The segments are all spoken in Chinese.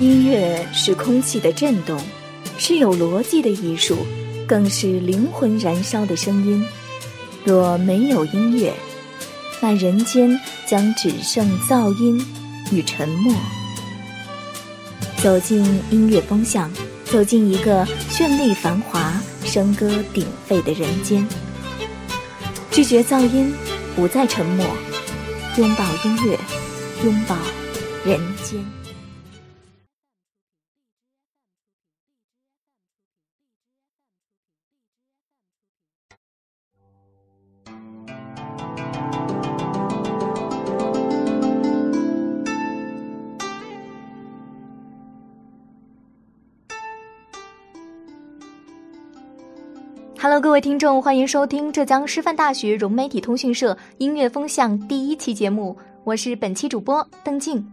音乐是空气的震动，是有逻辑的艺术，更是灵魂燃烧的声音。若没有音乐，那人间将只剩噪音与沉默。走进音乐风向，走进一个绚丽繁华、笙歌鼎沸的人间。拒绝噪音，不再沉默，拥抱音乐，拥抱人间。Hello，各位听众，欢迎收听浙江师范大学融媒体通讯社音乐风向第一期节目，我是本期主播邓静。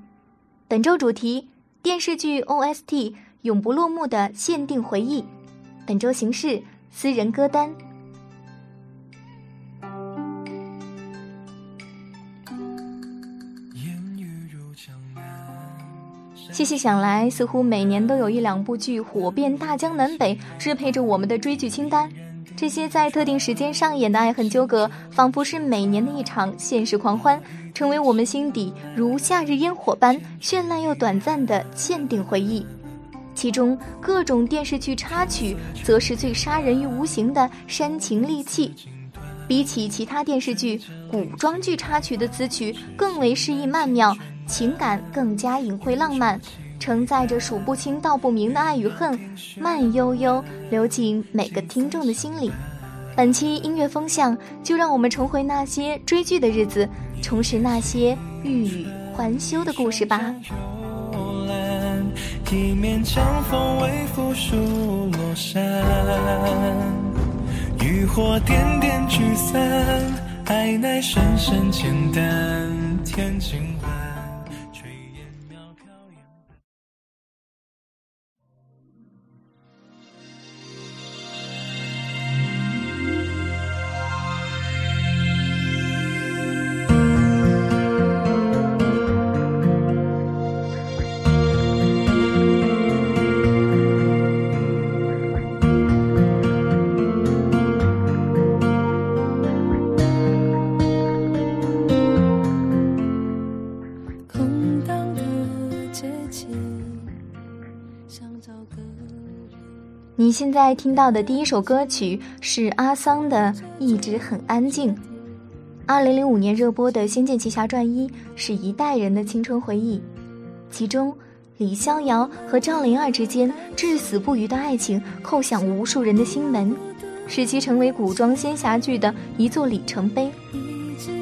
本周主题：电视剧 OST 永不落幕的限定回忆。本周形式：私人歌单。细细想来，似乎每年都有一两部剧火遍大江南北，支配着我们的追剧清单。这些在特定时间上演的爱恨纠葛，仿佛是每年的一场现实狂欢，成为我们心底如夏日烟火般绚烂又短暂的限定回忆。其中各种电视剧插曲，则是最杀人于无形的煽情利器。比起其他电视剧，古装剧插曲的词曲更为诗意曼妙，情感更加隐晦浪漫。承载着数不清道不明的爱与恨，慢悠悠流进每个听众的心里。本期音乐风向，就让我们重回那些追剧的日子，重拾那些欲语还休的故事吧。渔火点点聚散，爱乃深深浅淡，天晴。你现在听到的第一首歌曲是阿桑的《一直很安静》。二零零五年热播的《仙剑奇侠传一》是一代人的青春回忆，其中李逍遥和赵灵儿之间至死不渝的爱情叩响无数人的心门，使其成为古装仙侠剧的一座里程碑。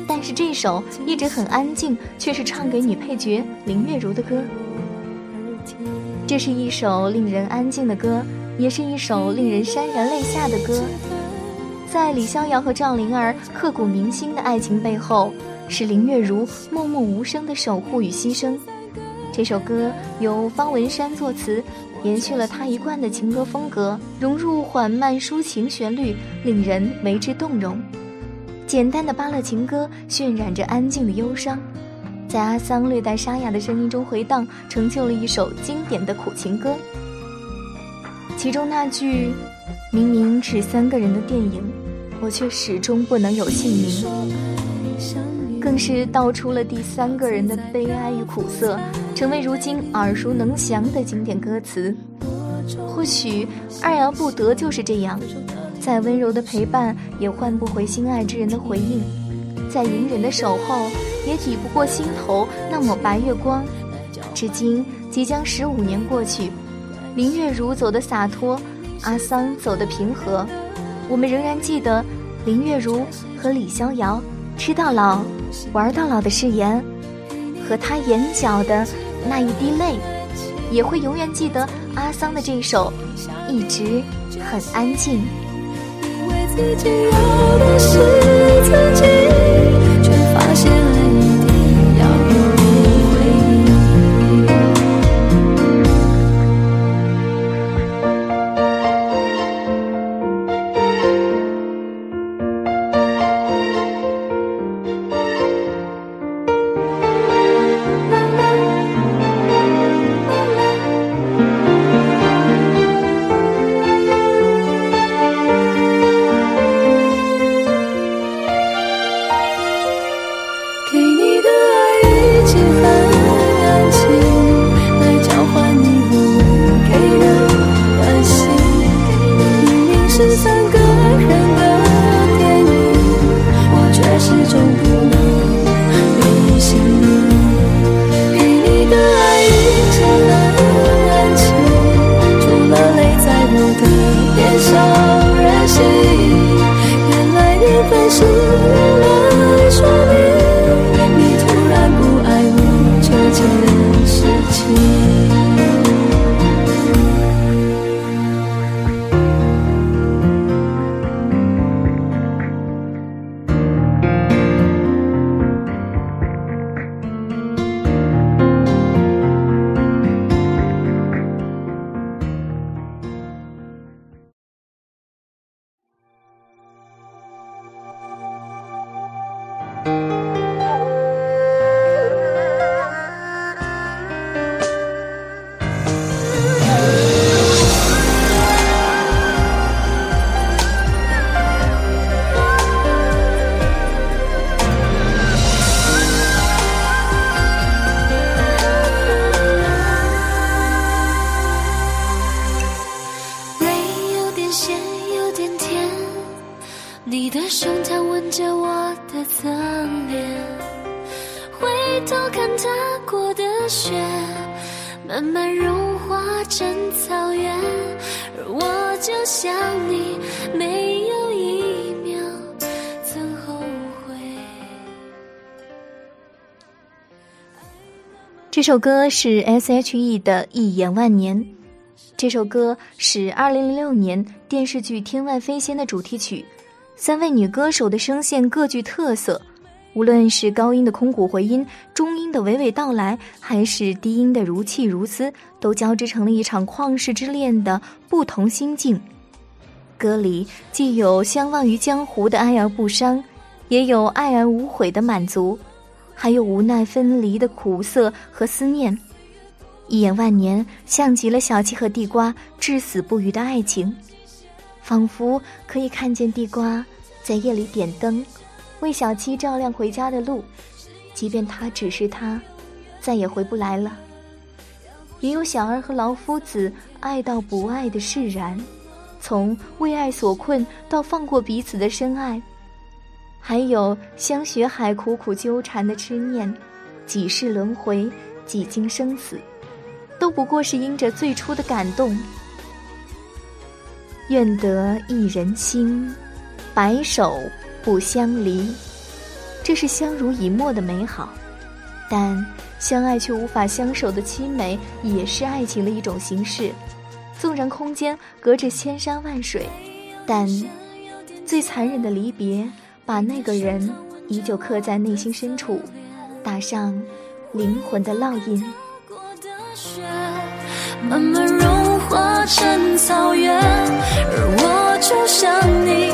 但是这首《一直很安静》却是唱给女配角林月如的歌。这是一首令人安静的歌。也是一首令人潸然泪下的歌，在李逍遥和赵灵儿刻骨铭心的爱情背后，是林月如默默无声的守护与牺牲。这首歌由方文山作词，延续了他一贯的情歌风格，融入缓慢抒情旋律，令人为之动容。简单的巴勒情歌渲染着安静的忧伤，在阿桑略带沙哑的声音中回荡，成就了一首经典的苦情歌。其中那句“明明是三个人的电影，我却始终不能有姓名”，更是道出了第三个人的悲哀与苦涩，成为如今耳熟能详的经典歌词。或许爱而不得就是这样，再温柔的陪伴也换不回心爱之人的回应，再隐忍的守候也抵不过心头那抹白月光。至今即将十五年过去。林月如走的洒脱，阿桑走的平和，我们仍然记得林月如和李逍遥吃到老、玩到老的誓言，和他眼角的那一滴泪，也会永远记得阿桑的这首《一直很安静》。以为自己要的是自己，咸有点甜你的胸膛吻着我的侧脸回头看踏过的雪慢慢融化成草原。而我就像你没有一秒曾后悔。这首歌是 she 的一眼万年。这首歌是2006年电视剧《天外飞仙》的主题曲。三位女歌手的声线各具特色，无论是高音的空谷回音、中音的娓娓道来，还是低音的如泣如丝，都交织成了一场旷世之恋的不同心境。歌里既有相忘于江湖的爱而不伤，也有爱而无悔的满足，还有无奈分离的苦涩和思念。一眼万年，像极了小七和地瓜至死不渝的爱情。仿佛可以看见地瓜在夜里点灯，为小七照亮回家的路，即便他只是他，再也回不来了。也有小二和老夫子爱到不爱的释然，从为爱所困到放过彼此的深爱，还有香雪海苦苦纠缠的痴念，几世轮回，几经生死，都不过是因着最初的感动。愿得一人心，白首不相离。这是相濡以沫的美好，但相爱却无法相守的凄美，也是爱情的一种形式。纵然空间隔着千山万水，但最残忍的离别，把那个人依旧刻在内心深处，打上灵魂的烙印。雪慢慢融化成草原，而我就像你，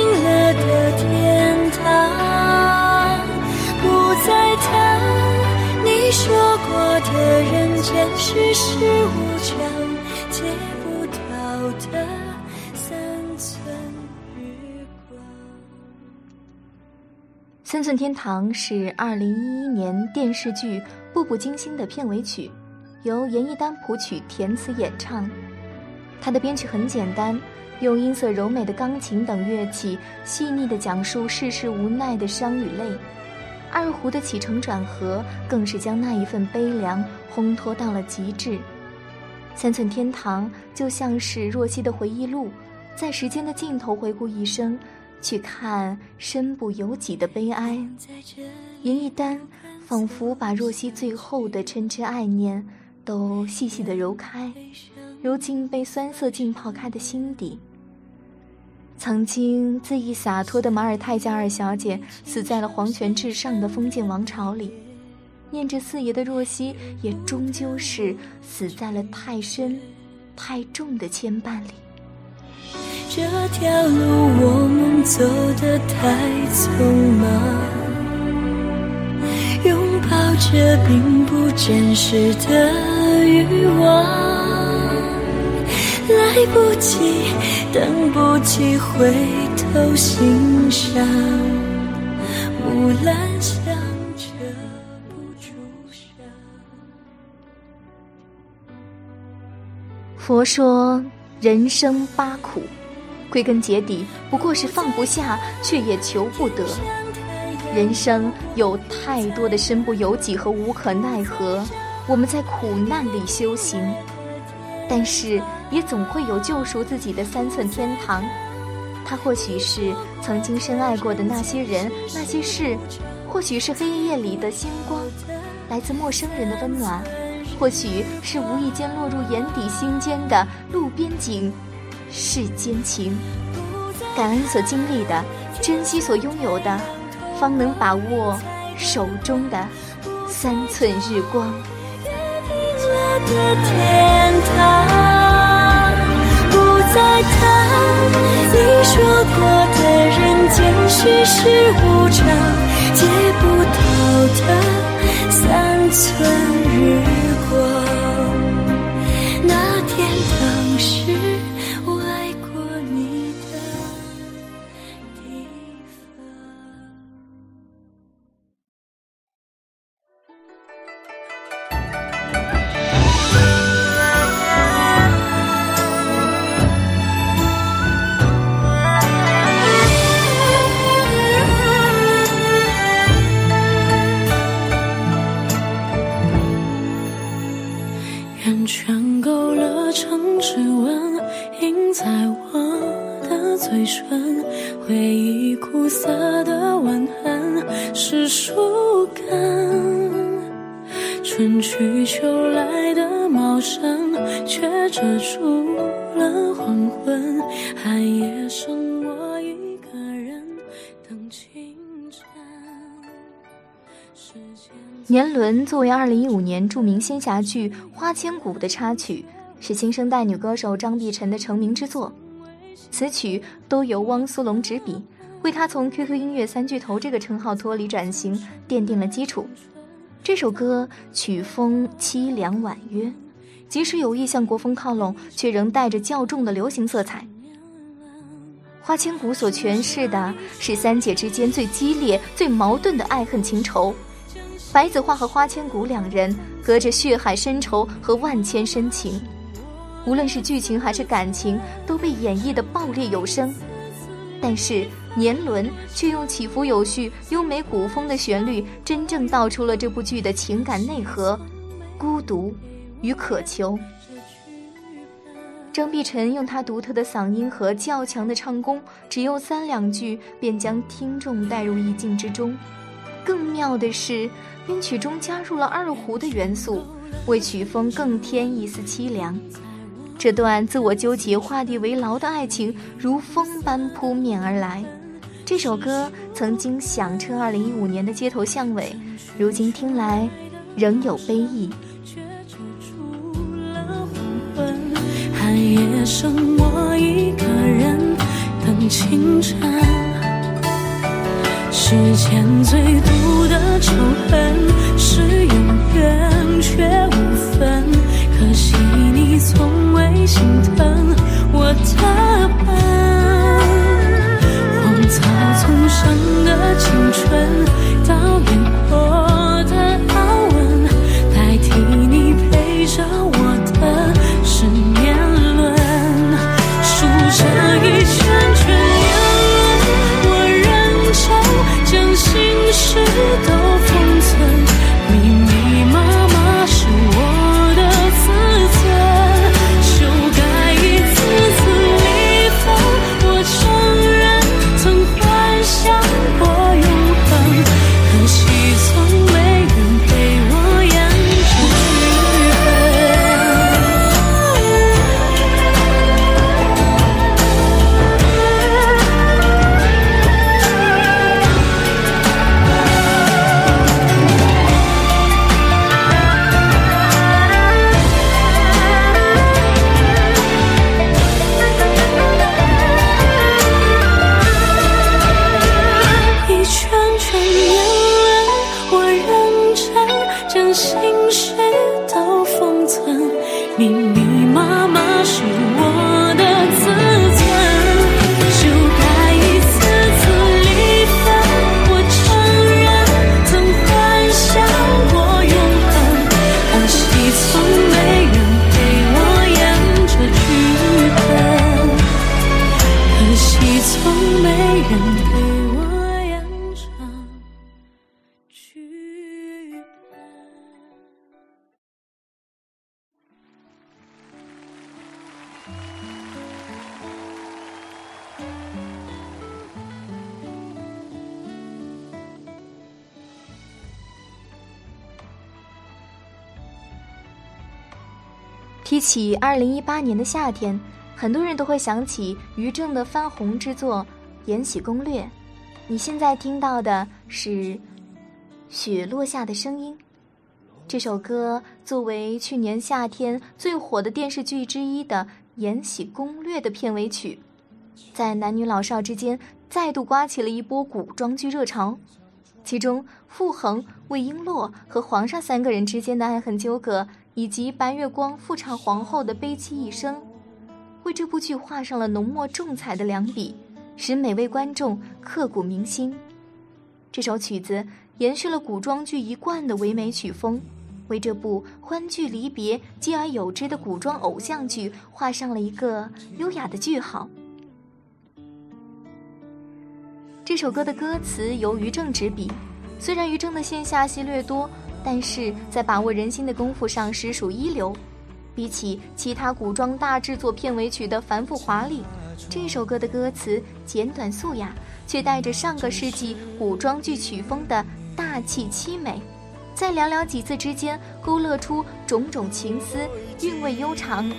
说过的人。间世事无常，借不到的三寸日光。三寸天堂是二零一一年电视剧《步步惊心》的片尾曲，由严艺丹谱曲、填词演唱。它的编曲很简单，用音色柔美的钢琴等乐器，细腻地讲述世事无奈的伤与泪。二胡的起承转合，更是将那一份悲凉烘托到了极致。三寸天堂就像是若曦的回忆录，在时间的尽头回顾一生，去看身不由己的悲哀。严艺丹仿佛把若曦最后的嗔痴爱念，都细细的揉开，揉进被酸涩浸泡开的心底。曾经恣意洒脱的马尔泰加二小姐死在了皇权至上的封建王朝里，念着四爷的若曦也终究是死在了太深、太重的牵绊里。这条路我们走得太匆忙，拥抱着并不真实的欲望。来不及，等不及回头欣赏。木兰香。佛说人生八苦，归根结底不过是放不下，却也求不得。人生有太多的身不由己和无可奈何，我们在苦难里修行。但是，也总会有救赎自己的三寸天堂。它或许是曾经深爱过的那些人、那些事，或许是黑夜里的星光，来自陌生人的温暖，或许是无意间落入眼底心间的路边景、世间情。感恩所经历的，珍惜所拥有的，方能把握手中的三寸日光。世事无常，树根。春去秋来的茂盛，却遮住了黄昏。寒夜剩我一个人等清晨。时间年轮作为2015年著名仙侠剧《花千骨》的插曲，是新生代女歌手张碧晨的成名之作。此曲都由汪苏泷执笔，为他从 QQ 音乐三巨头这个称号脱离转型奠定了基础。这首歌曲风凄凉婉约，即使有意向国风靠拢，却仍带着较重的流行色彩。花千骨所诠释的是三姐之间最激烈、最矛盾的爱恨情仇。白子画和花千骨两人隔着血海深仇和万千深情，无论是剧情还是感情，都被演绎的爆裂有声。但是年轮却用起伏有序、优美古风的旋律，真正道出了这部剧的情感内核、孤独与渴求。张碧晨用她独特的嗓音和较强的唱功，只用三两句便将听众带入意境之中。更妙的是，编曲中加入了二胡的元素，为曲风更添一丝凄凉。这段自我纠结、画地为牢的爱情，如风般扑面而来。这首歌曾经响彻二零一五年的街头巷尾，如今听来仍有悲意。却遮住了黄昏，寒夜剩我一个人等清晨。世间最毒的仇恨是永远却无分。可惜你从未心疼我的青提起二零一八年的夏天，很多人都会想起于正的翻红之作《延禧攻略》。你现在听到的是《雪落下的声音》这首歌，作为去年夏天最火的电视剧之一的《延禧攻略》的片尾曲，在男女老少之间再度刮起了一波古装剧热潮。其中，傅恒、魏璎珞和皇上三个人之间的爱恨纠葛，以及白月光复唱皇后的悲戚一生，为这部剧画上了浓墨重彩的两笔，使每位观众刻骨铭心。这首曲子延续了古装剧一贯的唯美曲风，为这部欢聚离别、继而有之的古装偶像剧画上了一个优雅的句号。这首歌的歌词由于正执笔，虽然于正的线下戏略多，但是在把握人心的功夫上实属一流。比起其他古装大制作片尾曲的繁复华丽，这首歌的歌词简短素雅，却带着上个世纪古装剧曲风的大气凄美，在寥寥几字之间勾勒出种种情思，韵味悠长。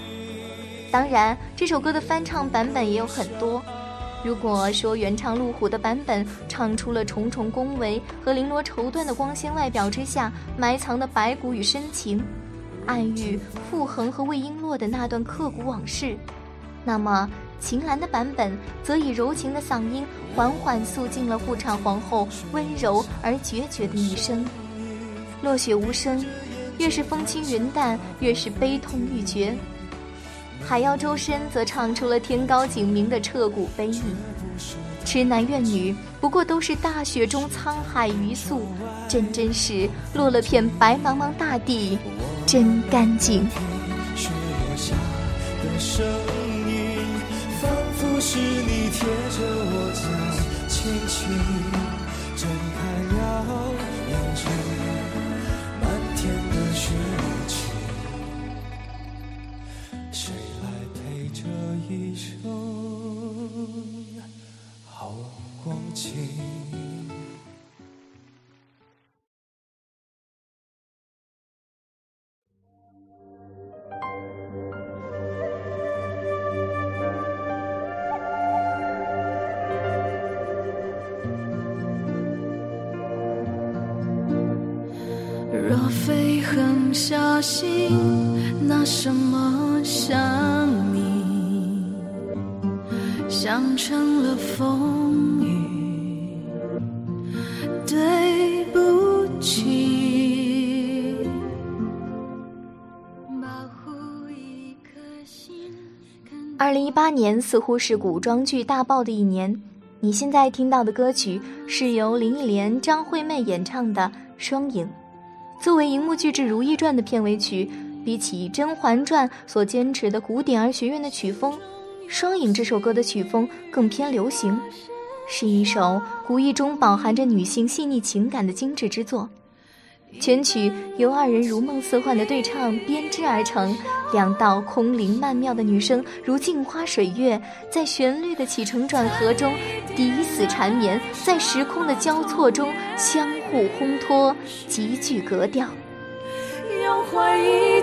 当然，这首歌的翻唱版本也有很多。如果说原唱陆虎的版本唱出了重重恭维和绫罗绸缎的光鲜外表之下埋藏的白骨与深情，暗喻傅恒和魏璎珞的那段刻骨往事，那么秦岚的版本则以柔情的嗓音缓缓诉尽了富唱皇后温柔而决绝的一生。落雪无声，越是风轻云淡，越是悲痛欲绝。海妖周深则唱出了天高景明的彻骨悲意，痴男怨女不过都是大雪中沧海鱼粟，真真是落了片白茫茫大地，真干净。是你贴着我脚，轻轻想成了风雨，对不起。保护一颗心。二零一八年似乎是古装剧大爆的一年。你现在听到的歌曲是由林忆莲、张惠妹演唱的《双影》，作为荧幕剧之《如懿传》的片尾曲，比起《甄嬛传》所坚持的古典而学院的曲风，《双影》这首歌的曲风更偏流行，是一首古意中饱含着女性细腻情感的精致之作。全曲由二人如梦似幻的对唱编织而成，两道空灵曼妙的女声如镜花水月，在旋律的起承转合中抵死缠绵，在时空的交错中相互烘托，极具格调。用怀疑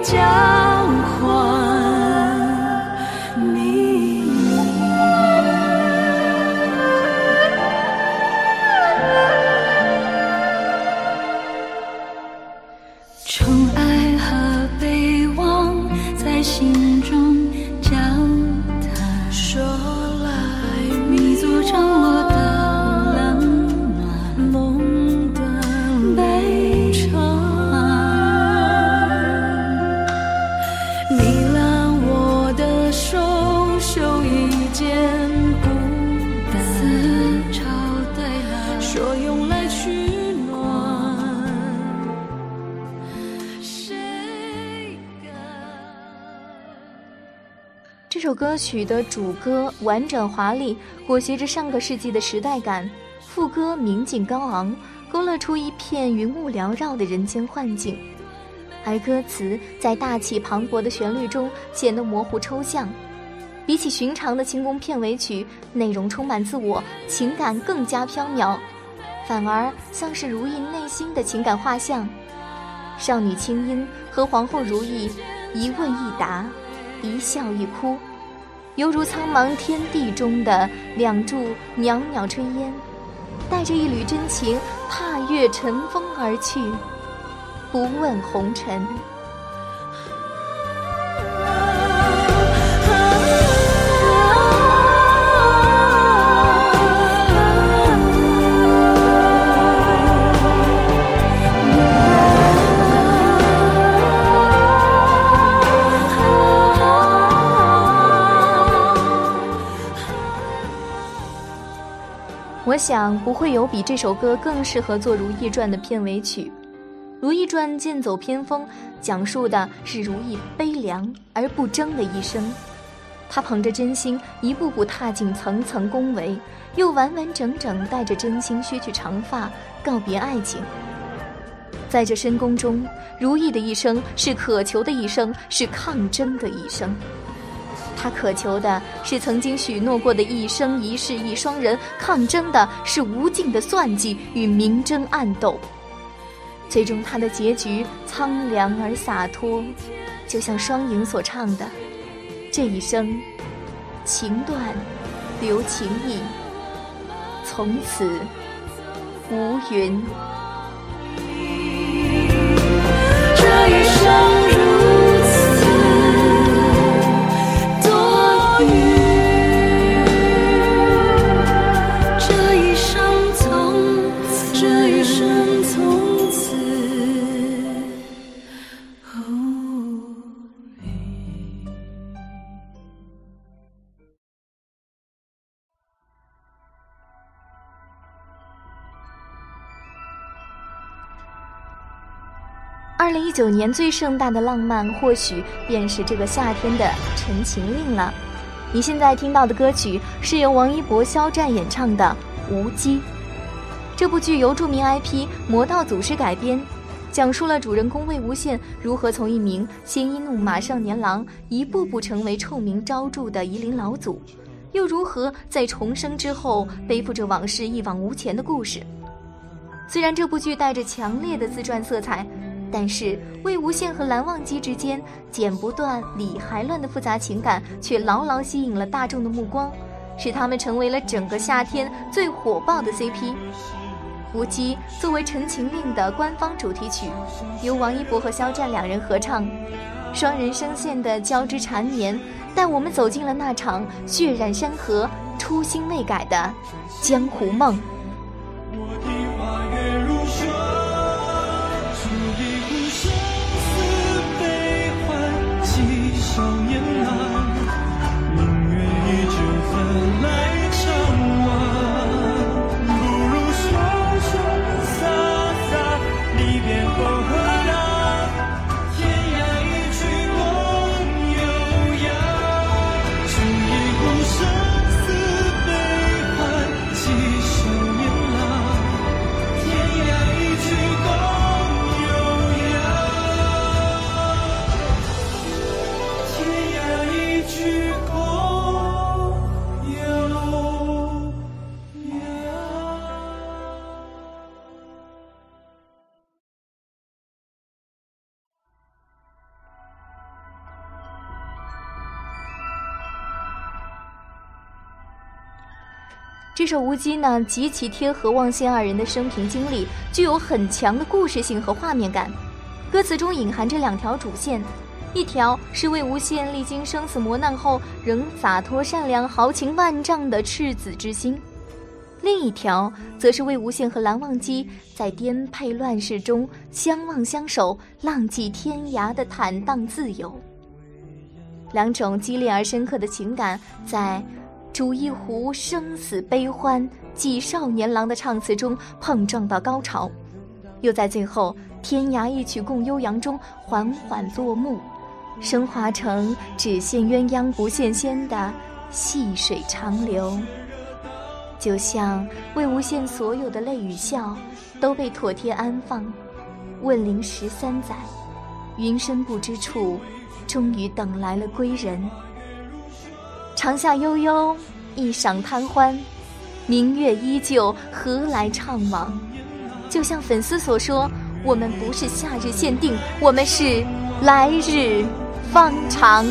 曲的主歌婉转华丽，裹挟着上个世纪的时代感；副歌明净高昂，勾勒出一片云雾缭绕的人间幻境；而歌词在大气磅礴的旋律中显得模糊抽象。比起寻常的清宫片尾曲，内容充满自我，情感更加飘渺，反而像是如懿内心的情感画像。少女清音和皇后如懿一问一答。一笑一哭，犹如苍茫天地中的两柱袅袅炊烟，带着一缕真情，踏月乘风而去，不问红尘。想不会有比这首歌更适合做《如懿传》的片尾曲，《如懿传》剑走偏锋，讲述的是如懿悲凉而不争的一生。她捧着真心，一步步踏进层层宫闱，又完完整整带着真心削去长发，告别爱情。在这深宫中，如懿的一生是渴求的一生，是抗争的一生。他渴求的是曾经许诺过的一生一世一双人，抗争的是无尽的算计与明争暗斗。最终，他的结局苍凉而洒脱，就像双影所唱的：“这一生，情断，留情意，从此无云。”这一生。二零一九年最盛大的浪漫，或许便是这个夏天的《陈情令》了。你现在听到的歌曲是由王一博、肖战演唱的《无羁》。这部剧由著名 IP《魔道祖师》改编，讲述了主人公魏无羡如何从一名鲜衣怒马少年郎，一步步成为臭名昭著的夷陵老祖，又如何在重生之后背负着往事一往无前的故事。虽然这部剧带着强烈的自传色彩。但是魏无羡和蓝忘机之间剪不断理还乱的复杂情感，却牢牢吸引了大众的目光，使他们成为了整个夏天最火爆的 CP。无羁作为《陈情令》的官方主题曲，由王一博和肖战两人合唱，双人声线的交织缠绵，带我们走进了那场血染山河、初心未改的江湖梦。这首《无羁》呢，极其贴合望仙二人的生平经历，具有很强的故事性和画面感。歌词中隐含着两条主线，一条是魏无羡历经生死磨难后仍洒脱善良、豪情万丈的赤子之心，另一条则是魏无羡和蓝忘机在颠沛乱世中相望相守、浪迹天涯的坦荡自由。两种激烈而深刻的情感在。煮一壶生死悲欢寄少年郎的唱词中碰撞到高潮，又在最后天涯一曲共悠扬中缓缓落幕，升华成只羡鸳鸯不羡仙的细水长流。就像魏无羡所有的泪与笑都被妥帖安放，问灵十三载，云深不知处，终于等来了归人。长夏悠悠，一晌贪欢，明月依旧，何来怅惘？就像粉丝所说，我们不是夏日限定，我们是来日方长。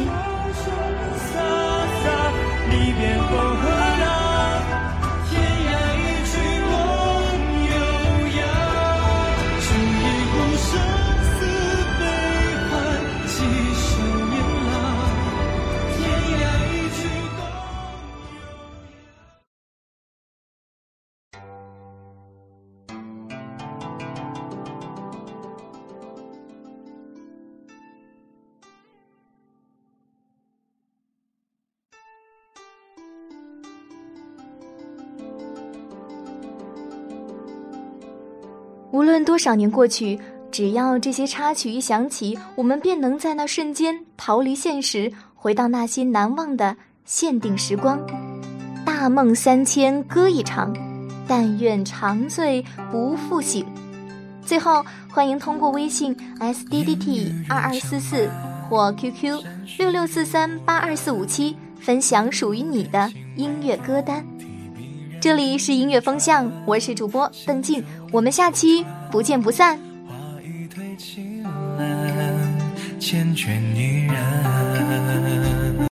无论多少年过去，只要这些插曲一响起，我们便能在那瞬间逃离现实，回到那些难忘的限定时光。大梦三千歌一场，但愿长醉不复醒。最后，欢迎通过微信 s d d t 二二四四或 QQ 六六四三八二四五七分享属于你的音乐歌单。这里是音乐风向，我是主播邓静，我们下期不见不散。推，缱绻然。